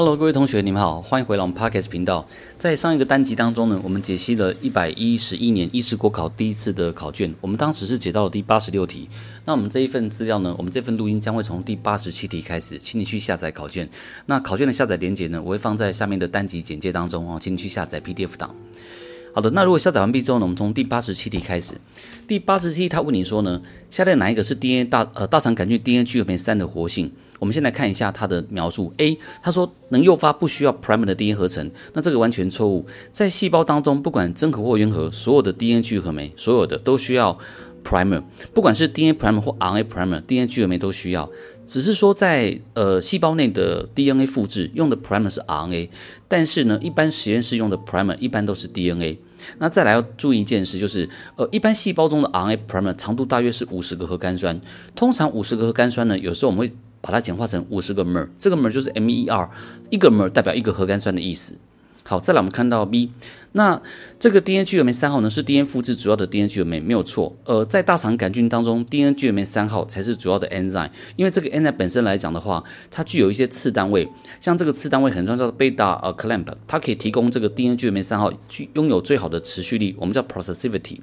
Hello，各位同学，你们好，欢迎回来我们 Podcast 频道。在上一个单集当中呢，我们解析了一百一十一年医师国考第一次的考卷，我们当时是解到了第八十六题。那我们这一份资料呢，我们这份录音将会从第八十七题开始，请你去下载考卷。那考卷的下载连接呢，我会放在下面的单集简介当中哦，请你去下载 PDF 档。好的，那如果下载完毕之后呢，我们从第八十七题开始。第八十七题，他问你说呢，下列哪一个是 DNA 大呃大肠杆菌 DNA 聚合酶三的活性？我们先来看一下它的描述。A，他说能诱发不需要 primer 的 DNA 合成，那这个完全错误。在细胞当中，不管真核或原核，所有的 DNA 聚合酶，所有的都需要 primer，不管是 DNA primer 或 RNA primer，DNA 聚合酶都需要。只是说在呃细胞内的 DNA 复制用的 primer 是 RNA，但是呢，一般实验室用的 primer 一般都是 DNA。那再来要注意一件事，就是呃一般细胞中的 RNA primer 长度大约是五十个核苷酸，通常五十个核苷酸呢，有时候我们会把它简化成五十个 mer，这个 mer 就是 MER，一个 mer 代表一个核苷酸的意思。好，再来我们看到 B，那这个 DNA 聚合酶三号呢是 DNA 复制主要的 DNA 聚合酶，没有错。呃，在大肠杆菌当中，DNA 聚合酶三号才是主要的 enzyme，因为这个 enzyme 本身来讲的话，它具有一些次单位，像这个次单位很重要叫做 beta 呃 clamp，它可以提供这个 DNA 聚合酶三号具拥有最好的持续力，我们叫 processivity。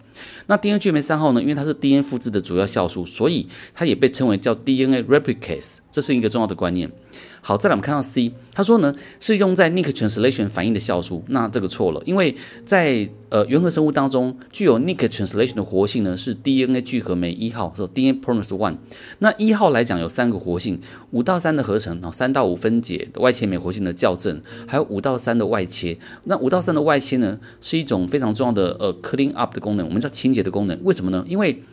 那 DNA 聚合酶三号呢，因为它是 DNA 复制的主要酵素，所以它也被称为叫 DNA replicase，这是一个重要的观念。好，再来我们看到 C，他说呢是用在 Nick translation 反应的酵素，那这个错了，因为在呃原核生物当中具有 Nick translation 的活性呢是 DNA 聚合酶一号，说 DNA polymerase one。那一号来讲有三个活性，五到三的合成，然后三到五分解的外切酶活性的校正，还有五到三的外切。那五到三的外切呢是一种非常重要的呃 clean up 的功能，我们叫清洁的功能。为什么呢？因为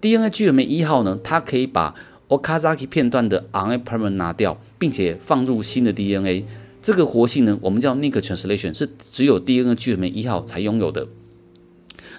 DNA 聚合酶一号呢，它可以把 Okazaki 片段的 RNA primer 拿掉，并且放入新的 DNA，这个活性呢，我们叫 Nick translation，是只有 DNA 聚合酶一号才拥有的。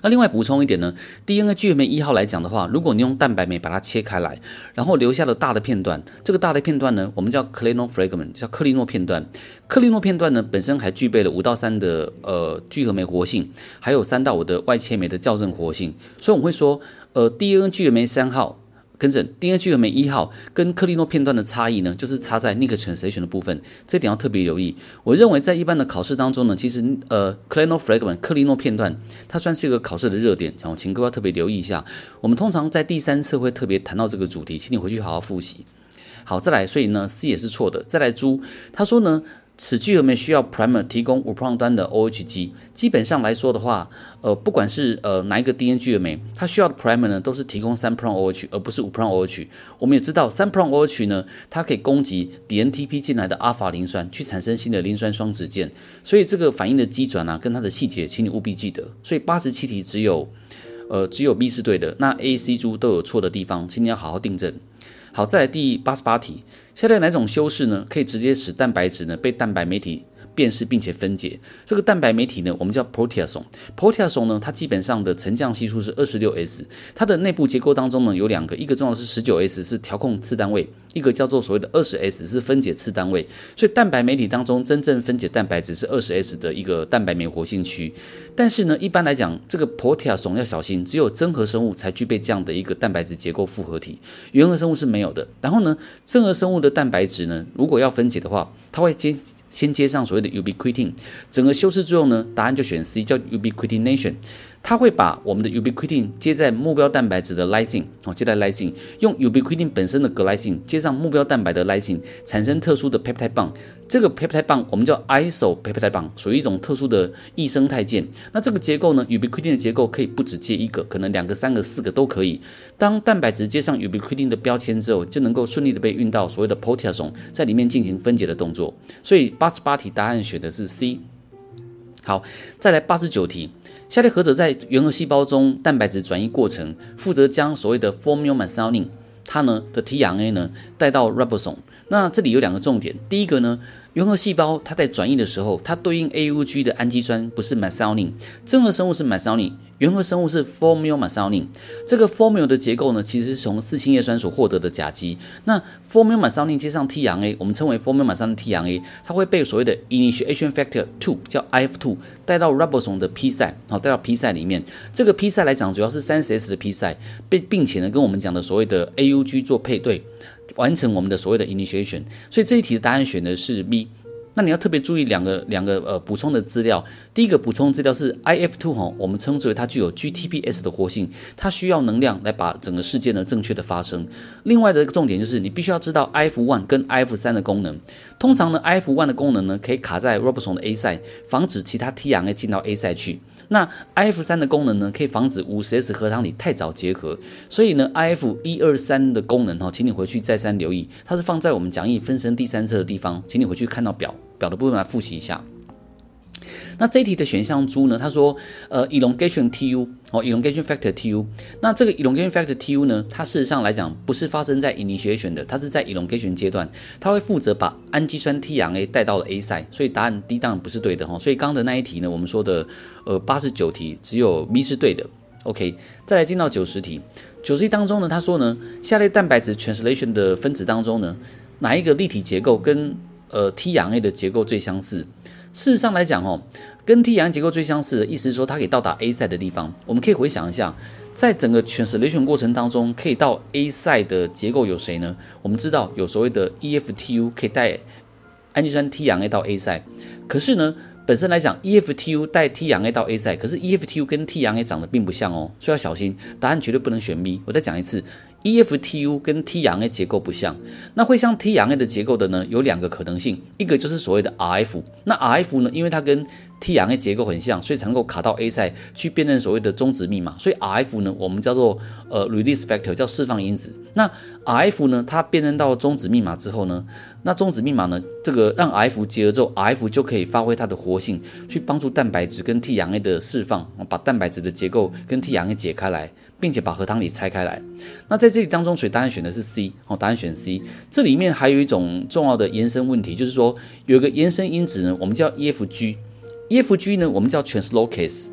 那另外补充一点呢，DNA 聚合酶一号来讲的话，如果你用蛋白酶把它切开来，然后留下了大的片段，这个大的片段呢，我们叫 Clinol fragment，叫克利诺片段。克利诺片段呢，本身还具备了五到三的呃聚合酶活性，还有三到五的外切酶的校正活性，所以我们会说，呃，DNA 聚合酶三号。跟着 DNA 聚合酶一号跟克利诺片段的差异呢，就是差在 Nick translation 的部分，这点要特别留意。我认为在一般的考试当中呢，其实呃，clino fragment 克利诺片段它算是一个考试的热点，然后请各位要特别留意一下。我们通常在第三次会特别谈到这个主题，请你回去好好复习。好，再来，所以呢 C 也是错的。再来猪，他说呢。此聚合酶需要 primer 提供五 prime 端的 OH 基。基本上来说的话，呃，不管是呃哪一个 DNA 聚合酶，它需要的 primer 呢，都是提供三 prime OH，而不是五 prime OH。我们也知道三 prime OH 呢，它可以攻击 DNTP 进来的阿法磷酸，去产生新的磷酸双酯键。所以这个反应的机转啊，跟它的细节，请你务必记得。所以八十七题只有，呃，只有 B 是对的，那 A、C、猪都有错的地方，请你要好好订正。好，再来第八十八题，下列哪种修饰呢，可以直接使蛋白质呢被蛋白酶体辨识并且分解，这个蛋白酶体呢，我们叫 proteasome。proteasome 呢，它基本上的沉降系数是二十六 s，它的内部结构当中呢有两个，一个重要是十九 s 是调控次单位，一个叫做所谓的二十 s 是分解次单位。所以蛋白酶体当中真正分解蛋白质是二十 s 的一个蛋白酶活性区。但是呢，一般来讲，这个 proteasome 要小心，只有真核生物才具备这样的一个蛋白质结构复合体，原核生物是没有的。然后呢，真核生物的蛋白质呢，如果要分解的话，它会接先接上所谓的 ubiquitin，整个修饰之后呢，答案就选 C，叫 ubiquitination。它会把我们的 ubiquitin 接在目标蛋白质的 lysine，哦，接在 lysine，用 ubiquitin 本身的 glycine 接上目标蛋白的 lysine，产生特殊的 peptide bond。这个 peptide bond 我们叫 iso peptide bond，属于一种特殊的异生态键。那这个结构呢，ubiquitin 的结构可以不止接一个，可能两个、三个、四个都可以。当蛋白质接上 ubiquitin 的标签之后，就能够顺利的被运到所谓的 proteasome，在里面进行分解的动作。所以八十八题答案选的是 C。好，再来八十九题。下列何者在原核细胞中蛋白质转移过程负责将所谓的 formyl methionine 它呢的 tRNA 呢带到 ribosome？那这里有两个重点，第一个呢，原核细胞它在转移的时候，它对应 AUG 的氨基酸不是 methionine，真核生物是 methionine。原核生物是 formyl methionine，这个 formyl 的结构呢，其实是从四氢叶酸所获得的甲基。那 formyl methionine 接上 tRNA，我们称为 formyl methionine tRNA，它会被所谓的 initiation factor two 叫 IF2 带到 ribosome 的 P site，好，带到 P site 里面。这个 P site 来讲，主要是三十 S 的 P site，并并且呢，跟我们讲的所谓的 AUG 做配对，完成我们的所谓的 initiation。所以这一题的答案选的是 B。那你要特别注意两个两个呃补充的资料。第一个补充资料是 IF2 哈，我们称之为它具有 GTPS 的活性，它需要能量来把整个事件呢正确的发生。另外的一个重点就是你必须要知道 IF1 跟 IF3 的功能。通常呢，IF1 的功能呢可以卡在 Robson 的 A 赛防止其他 tRNA 进到 A 赛去。那 IF3 的功能呢，可以防止 50S 核糖体太早结合。所以呢，IF 一二三的功能哈，请你回去再三留意，它是放在我们讲义分身第三册的地方，请你回去看到表表的部分来复习一下。那这一题的选项猪呢？他说，呃，elongation TU 哦，elongation factor TU。那这个 elongation factor TU 呢，它事实上来讲不是发生在 initiation 的，它是在 elongation 阶段，它会负责把氨基酸 tRNA 带到了 A 端所以答案 D 当然不是对的哈。所以刚刚的那一题呢，我们说的呃八十九题只有 B 是对的。OK，再来进到九十题，九十题当中呢，他说呢，下列蛋白质 translation 的分子当中呢，哪一个立体结构跟呃 tRNA 的结构最相似？事实上来讲，哦，跟 tRNA 结构最相似的意思是说，它可以到达 A 赛的地方。我们可以回想一下，在整个 translation 过程当中，可以到 A 赛的结构有谁呢？我们知道有所谓的 EFTU 可以带氨基酸 tRNA 到 A 赛可是呢，本身来讲，EFTU 带 tRNA 到 A 赛可是 EFTU 跟 tRNA 长得并不像哦，所以要小心。答案绝对不能选 B。我再讲一次。EFTU 跟 tRNA 结构不像，那会像 TRA 的结构的呢，有两个可能性，一个就是所谓的 RF，那 RF 呢，因为它跟 tRNA 结构很像，所以才能够卡到 A 赛去辨认所谓的终止密码，所以 RF 呢，我们叫做呃 release factor，叫释放因子。那 RF 呢，它辨认到终止密码之后呢，那终止密码呢，这个让 F 结合之后，F 就可以发挥它的活性，去帮助蛋白质跟 tRNA 的释放，把蛋白质的结构跟 tRNA 解开来，并且把核糖体拆开来。那在这里当中，所以答案选的是 C，哦，答案选 C。这里面还有一种重要的延伸问题，就是说有一个延伸因子呢，我们叫 EFG。EFG 呢，我们叫 translocase。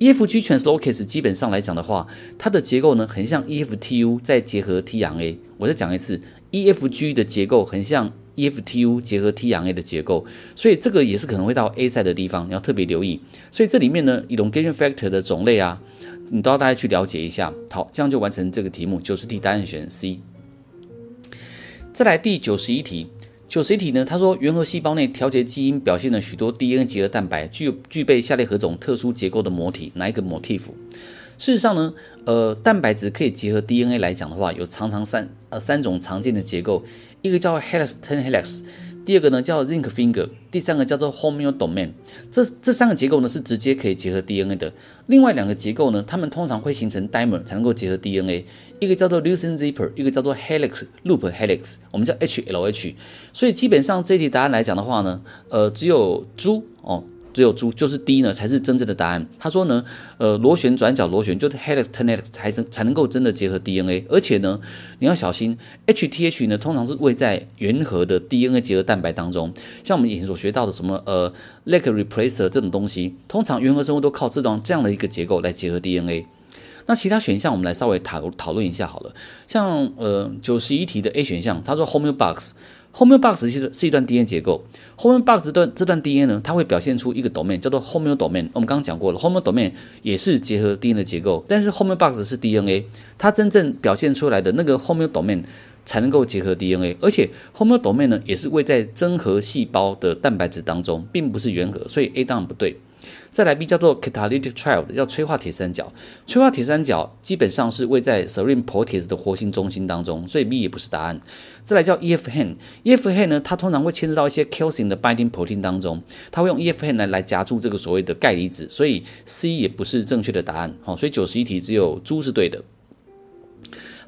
EFG translocase 基本上来讲的话，它的结构呢，很像 EFTU 再结合 TRA。我再讲一次，EFG 的结构很像 EFTU 结合 TRA 的结构，所以这个也是可能会到 A 赛的地方，你要特别留意。所以这里面呢，elongation factor 的种类啊，你都要大家去了解一下。好，这样就完成这个题目。九十题答案选 C。再来第九十一题。九十一题呢，他说，原核细胞内调节基因表现了许多 DNA 结合蛋白，具具备下列何种特殊结构的模体？哪一个 motif？事实上呢，呃，蛋白质可以结合 DNA 来讲的话，有常常三呃三种常见的结构，一个叫 helix turn helix。第二个呢叫 zinc finger，第三个叫做 homeodomain。这这三个结构呢是直接可以结合 DNA 的。另外两个结构呢，它们通常会形成 dimer 才能够结合 DNA。一个叫做 Lucine zipper，一个叫做 helix loop helix，我们叫 HLH。所以基本上这题答案来讲的话呢，呃，只有猪哦。只有猪就是 D 呢，才是真正的答案。他说呢，呃，螺旋转角螺旋就是 helix turn helix 才能才能够真的结合 DNA，而且呢，你要小心 HTH 呢，通常是位在原核的 DNA 结合蛋白当中。像我们以前所学到的什么呃 l a k e replacer 这种东西，通常原核生物都靠这种这样的一个结构来结合 DNA。那其他选项我们来稍微讨讨论一下好了。像呃九十一题的 A 选项，他说 homeobox。Homeobox 是是一段 DNA 结构。Homeobox 这段这段 DNA 呢，它会表现出一个 domain 叫做 homeodomain。我们刚刚讲过了，homeodomain 也是结合 DNA 的结构，但是 Homeobox 是 DNA，它真正表现出来的那个 homeodomain 才能够结合 DNA，而且 homeodomain 呢也是位在真核细胞的蛋白质当中，并不是原核，所以 A 当然不对。再来 B 叫做 catalytic triad，叫催化铁三角。催化铁三角基本上是位在 serine protease 的活性中心当中，所以 B 也不是答案。再来叫 EF h a n e f h a n 呢，它通常会牵涉到一些 calcium 的 binding protein 当中，它会用 EF h a n 来来夹住这个所谓的钙离子，所以 C 也不是正确的答案。好，所以九十一题只有猪是对的。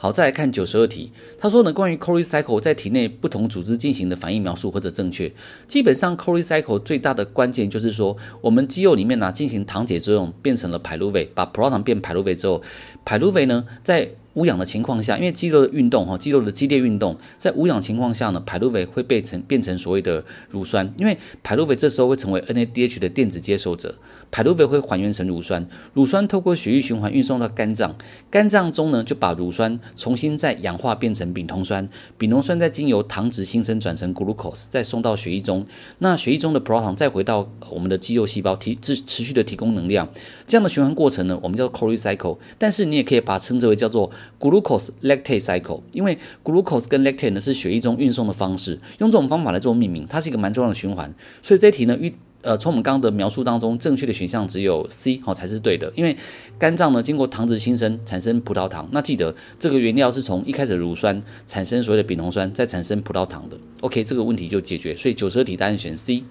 好，再来看九十二题。他说呢，关于 Cori cycle 在体内不同组织进行的反应描述或者正确。基本上 Cori cycle 最大的关键就是说，我们肌肉里面呢、进行糖解作用，变成了 pyruvate，把葡萄糖变 pyruvate 之后，pyruvate 呢在无氧的情况下，因为肌肉的运动哈，肌肉的激烈运动，在无氧情况下呢，pyruvate 会变成变成所谓的乳酸，因为 pyruvate 这时候会成为 NADH 的电子接受者，pyruvate 会还原成乳酸，乳酸透过血液循环运送到肝脏，肝脏中呢就把乳酸重新再氧化变成丙酮酸，丙酮酸再经由糖质新生转成 glucose，再送到血液中，那血液中的 proton 再回到我们的肌肉细胞提持持续的提供能量，这样的循环过程呢，我们叫 Cori cycle，但是你也可以把它称之为叫做 glucose lactate cycle，因为 glucose 跟 lactate 呢是血液中运送的方式，用这种方法来做命名，它是一个蛮重要的循环。所以这题呢，预呃从我们刚刚的描述当中，正确的选项只有 C 好、哦、才是对的，因为肝脏呢经过糖质新生产生葡萄糖，那记得这个原料是从一开始乳酸产生所谓的丙酮酸，再产生葡萄糖的。OK，这个问题就解决，所以九十二题答案选 C。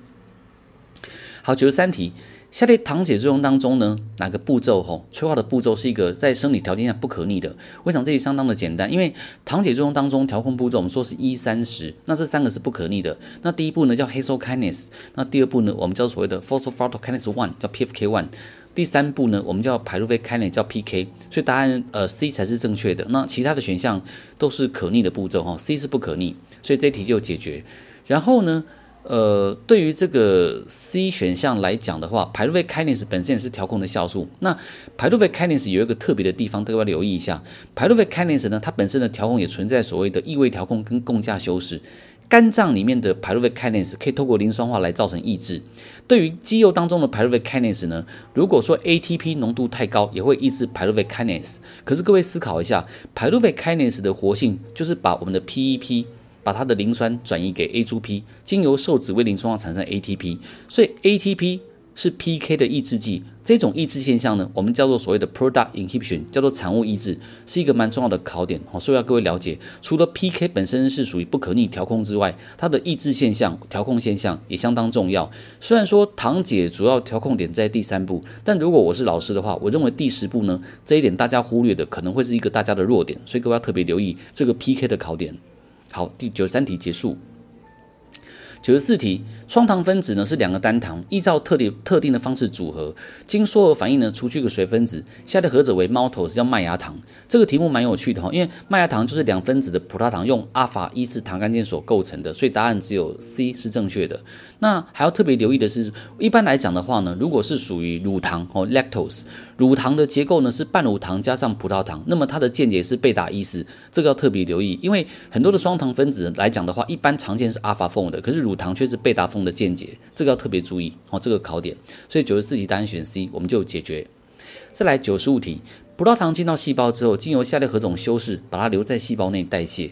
好，九十三题。下列糖解作用当中呢，哪个步骤吼催化的步骤是一个在生理条件下不可逆的？我想这里相当的简单，因为糖解作用当中调控步骤我们说是一三十，那这三个是不可逆的。那第一步呢叫 Hexokinase，那第二步呢我们叫所谓的 Phosphofructokinase one 叫 PFK one，第三步呢我们叫 Pyruvate Kinase 叫 PK，所以答案呃 C 才是正确的。那其他的选项都是可逆的步骤哈，C 是不可逆，所以这题就解决。然后呢？呃，对于这个 C 选项来讲的话，pyruvate kinase 本身也是调控的酵素。那 pyruvate kinase 有一个特别的地方，都要留意一下。pyruvate kinase 呢，它本身的调控也存在所谓的异位调控跟共价修饰。肝脏里面的 pyruvate kinase 可以透过磷酸化来造成抑制。对于肌肉当中的 pyruvate kinase 呢，如果说 ATP 浓度太高，也会抑制 pyruvate kinase。可是各位思考一下，pyruvate kinase 的活性就是把我们的 PEP。把它的磷酸转移给 A 猪 P，经由受脂微磷酸化产生 ATP，所以 ATP 是 PK 的抑制剂。这种抑制现象呢，我们叫做所谓的 product inhibition，叫做产物抑制，是一个蛮重要的考点。好，所以要各位了解，除了 PK 本身是属于不可逆调控之外，它的抑制现象、调控现象也相当重要。虽然说糖解主要调控点在第三步，但如果我是老师的话，我认为第十步呢，这一点大家忽略的可能会是一个大家的弱点，所以各位要特别留意这个 PK 的考点。好，第九十三题结束。九十四题，双糖分子呢是两个单糖，依照特定特定的方式组合，经缩合反应呢除去个水分子，下列何者为 maltose 叫麦芽糖？这个题目蛮有趣的哈，因为麦芽糖就是两分子的葡萄糖用阿法一次糖苷键所构成的，所以答案只有 C 是正确的。那还要特别留意的是，一般来讲的话呢，如果是属于乳糖哦 lactose，乳糖的结构呢是半乳糖加上葡萄糖，那么它的键结是贝塔一四，这个要特别留意，因为很多的双糖分子来讲的话，一般常见是阿法 form 的，可是乳糖却是贝达峰的见解，这个要特别注意哦，这个考点。所以九十四题答案选 C，我们就解决。再来九十五题，葡萄糖进到细胞之后，经由下列何种修饰把它留在细胞内代谢？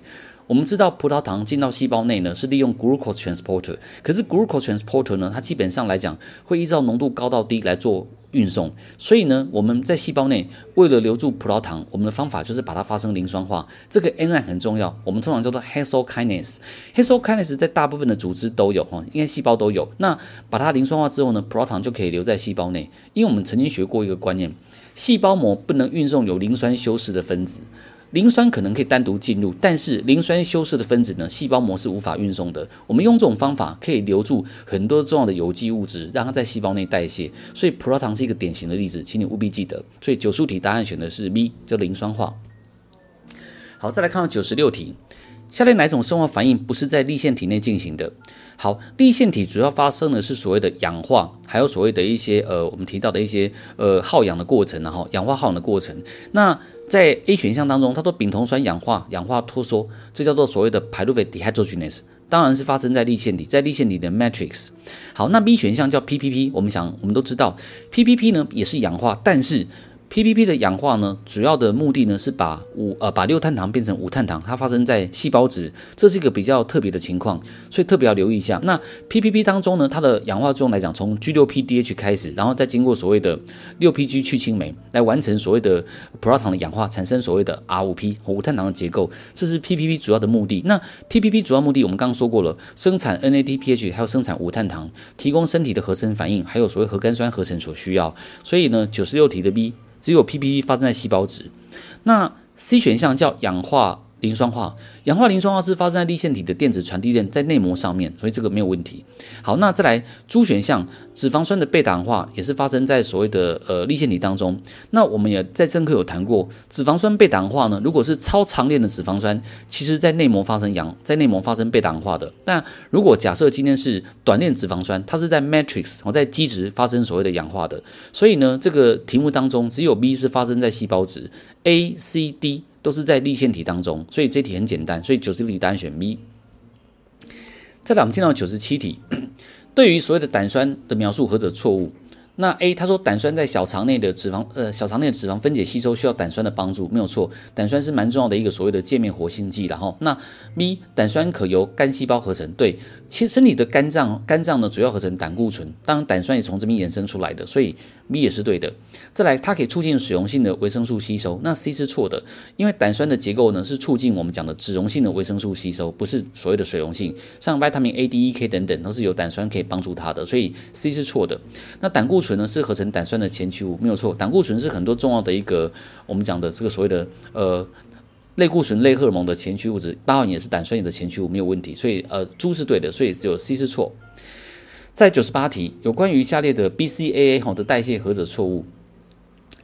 我们知道葡萄糖进到细胞内呢，是利用 glucose transporter，可是 glucose transporter 呢，它基本上来讲会依照浓度高到低来做运送，所以呢，我们在细胞内为了留住葡萄糖，我们的方法就是把它发生磷酸化，这个 enzyme 很重要，我们通常叫做 hexokinase。hexokinase 在大部分的组织都有哈，应该细胞都有。那把它磷酸化之后呢，葡萄糖就可以留在细胞内，因为我们曾经学过一个观念，细胞膜不能运送有磷酸修饰的分子。磷酸可能可以单独进入，但是磷酸修饰的分子呢，细胞膜是无法运送的。我们用这种方法可以留住很多重要的有机物质，让它在细胞内代谢。所以葡萄糖是一个典型的例子，请你务必记得。所以九十五题答案选的是 B，叫磷酸化。好，再来看到九十六题。下列哪种生化反应不是在粒线体内进行的？好，粒线体主要发生的是所谓的氧化，还有所谓的一些呃，我们提到的一些呃耗氧的过程，然后氧化耗氧的过程。那在 A 选项当中，它说丙酮酸氧化、氧化脱缩，这叫做所谓的 pyruvate dehydrogenase，当然是发生在立线体，在立线体的 matrix。好，那 B 选项叫 PPP，我们想我们都知道，PPP 呢也是氧化，但是。PPP 的氧化呢，主要的目的呢是把五呃把六碳糖变成五碳糖，它发生在细胞质，这是一个比较特别的情况，所以特别要留意一下。那 PPP 当中呢，它的氧化作用来讲，从 G6PDH 开始，然后再经过所谓的六 PG 去氢酶来完成所谓的葡萄糖的氧化，产生所谓的 R5P 和五碳糖的结构，这是 PPP 主要的目的。那 PPP 主要目的我们刚刚说过了，生产 NADPH 还有生产五碳糖，提供身体的合成反应，还有所谓核苷酸合成所需要。所以呢，九十六题的 B。只有 PPP 发生在细胞质，那 C 选项叫氧化磷酸化。氧化磷酸化是发生在粒线体的电子传递链在内膜上面，所以这个没有问题。好，那再来 D 选项，脂肪酸的贝塔氧化也是发生在所谓的呃粒线体当中。那我们也在正课有谈过，脂肪酸贝塔氧化呢，如果是超长链的脂肪酸，其实在内膜发生氧，在内膜发生贝塔氧化的。那如果假设今天是短链脂肪酸，它是在 matrix 我，在基质发生所谓的氧化的。所以呢，这个题目当中只有 B 是发生在细胞质，A、C、D。都是在立线题当中，所以这题很简单，所以九十六题答案选 B。再来，我们进到九十七题，对于所谓的胆酸的描述何者错误？那 A 他说胆酸在小肠内的脂肪，呃，小肠内的脂肪分解吸收需要胆酸的帮助，没有错，胆酸是蛮重要的一个所谓的界面活性剂，然后那 B 胆酸可由肝细胞合成，对，其实身体的肝脏，肝脏呢主要合成胆固醇，当然胆酸也从这边衍生出来的，所以 B 也是对的。再来，它可以促进水溶性的维生素吸收，那 C 是错的，因为胆酸的结构呢是促进我们讲的脂溶性的维生素吸收，不是所谓的水溶性，像 Vitamin A、D、E、K 等等都是由胆酸可以帮助它的，所以 C 是错的。那胆固醇醇呢是合成胆酸的前驱物，没有错。胆固醇是很多重要的一个我们讲的这个所谓的呃类固醇类荷尔蒙的前驱物质，当然也是胆酸也的前驱物，没有问题。所以呃猪是对的，所以只有 C 是错。在九十八题，有关于下列的 BCAA 好的代谢何者错误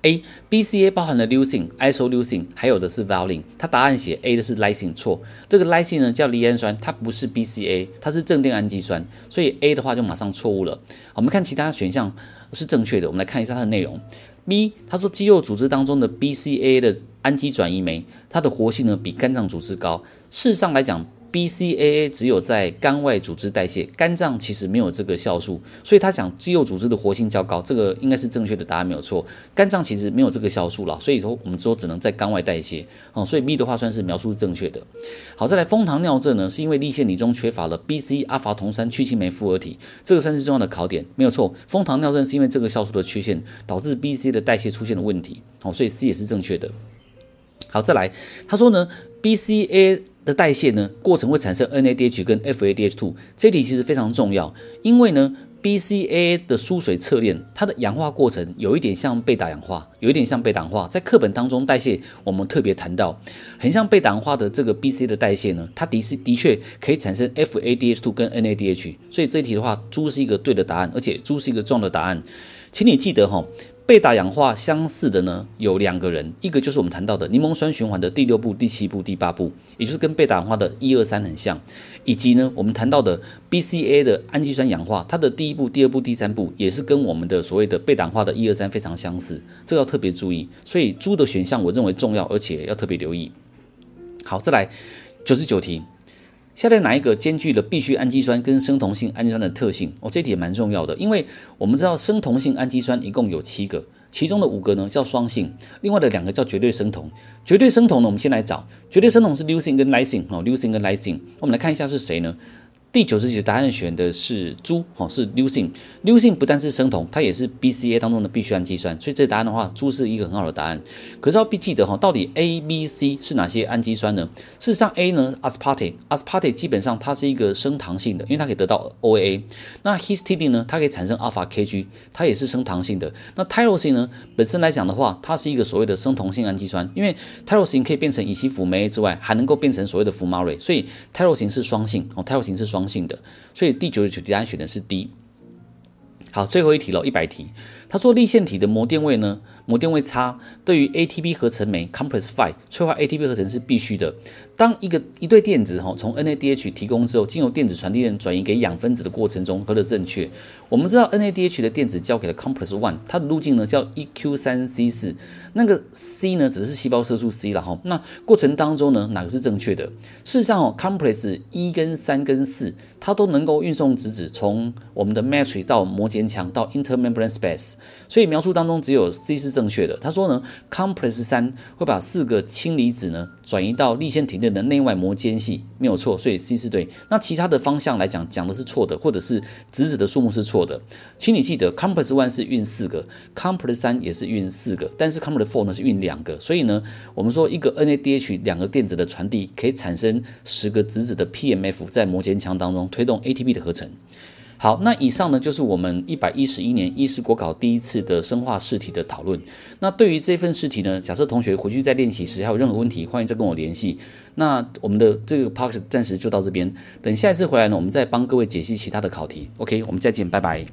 ？A BCA 包含了 leucine、isoleucine，还有的是 valine。它答案写 A 的是 lysine 错。这个 lysine 呢叫赖氨酸，它不是 BCA，它是正电氨基酸，所以 A 的话就马上错误了。我们看其他选项是正确的，我们来看一下它的内容。B 他说肌肉组织当中的 BCA 的氨基转移酶，它的活性呢比肝脏组织高。事实上来讲，BCAA 只有在肝外组织代谢，肝脏其实没有这个酵素，所以他讲肌肉组织的活性较高，这个应该是正确的答案，没有错。肝脏其实没有这个酵素了，所以说我们说只能在肝外代谢，哦，所以 B 的话算是描述是正确的。好，再来枫糖尿症呢，是因为粒线体中缺乏了 BC 阿法酮酸去氢酶复合体，这个算是重要的考点，没有错。枫糖尿症是因为这个酵素的缺陷导致 BC 的代谢出现了问题，哦，所以 C 也是正确的。好，再来，他说呢，BCA。的代谢呢，过程会产生 NADH 跟 FADH2，这题其实非常重要，因为呢，BCA 的疏水侧链，它的氧化过程有一点像被打氧化，有一点像被氧化，在课本当中代谢我们特别谈到，很像被氧化的这个 BC 的代谢呢，它的是的确可以产生 FADH2 跟 NADH，所以这题的话，猪是一个对的答案，而且猪是一个重要的答案，请你记得哈。贝塔氧化相似的呢，有两个人，一个就是我们谈到的柠檬酸循环的第六步、第七步、第八步，也就是跟贝塔氧化的一二三很像，以及呢我们谈到的 BCA 的氨基酸氧化，它的第一步、第二步、第三步也是跟我们的所谓的贝塔氧化的一二三非常相似，这个要特别注意。所以猪的选项我认为重要，而且要特别留意。好，再来九十九题。下列哪一个兼具了必需氨基酸跟生酮性氨基酸的特性？哦，这题也蛮重要的，因为我们知道生酮性氨基酸一共有七个，其中的五个呢叫双性，另外的两个叫绝对生酮。绝对生酮呢，我们先来找绝对生酮是 leucine 跟 lysine 哦，leucine 跟 lysine，我们来看一下是谁呢？第九十题的答案选的是猪，哦，是 leucine。leucine 不但是生酮，它也是 BCA 当中的必需氨基酸，所以这答案的话，猪是一个很好的答案。可是要必记得哈，到底 A、B、C 是哪些氨基酸呢？事实上，A 呢，aspartate，aspartate 基本上它是一个升糖性的，因为它可以得到 OAA。那 histidine 呢，它可以产生 alpha KG，它也是升糖性的。那 tyrosine 呢，本身来讲的话，它是一个所谓的生酮性氨基酸，因为 tyrosine 可以变成乙烯辅酶 A 之外，还能够变成所谓的福马瑞，所以 tyrosine 是双性哦，tyrosine 是双性。的，所以第九十九题答案选的是 D。好，最后一题了，一百题。它做立线体的模电位呢，膜电位差，对于 ATP 合成酶 complex five 催化 ATP 合成是必须的。当一个一对电子哈从 NADH 提供之后，经由电子传递链转移给氧分子的过程中，何得正确？我们知道 NADH 的电子交给了 complex one，它的路径呢叫 EQ 三 C 四，那个 C 呢只是细胞色素 C 了哈。那过程当中呢，哪个是正确的？事实上哦，complex 一跟三跟四，它都能够运送质子从我们的 matrix 到膜间腔到 intermembrane space。所以描述当中只有 C 是正确的。他说呢，complex 三会把四个氢离子呢转移到粒线体内的内外膜间隙，没有错，所以 C 是对。那其他的方向来讲，讲的是错的，或者是质子的数目是错的。请你记得，complex one 是运四个，complex 三也是运四个，但是 complex four 呢是运两个。所以呢，我们说一个 NADH 两个电子的传递可以产生十个质子的 PMF 在膜间腔当中推动 ATP 的合成。好，那以上呢就是我们一百一十一年医师国考第一次的生化试题的讨论。那对于这份试题呢，假设同学回去再练习时还有任何问题，欢迎再跟我联系。那我们的这个 podcast 暂时就到这边，等下一次回来呢，我们再帮各位解析其他的考题。OK，我们再见，拜拜。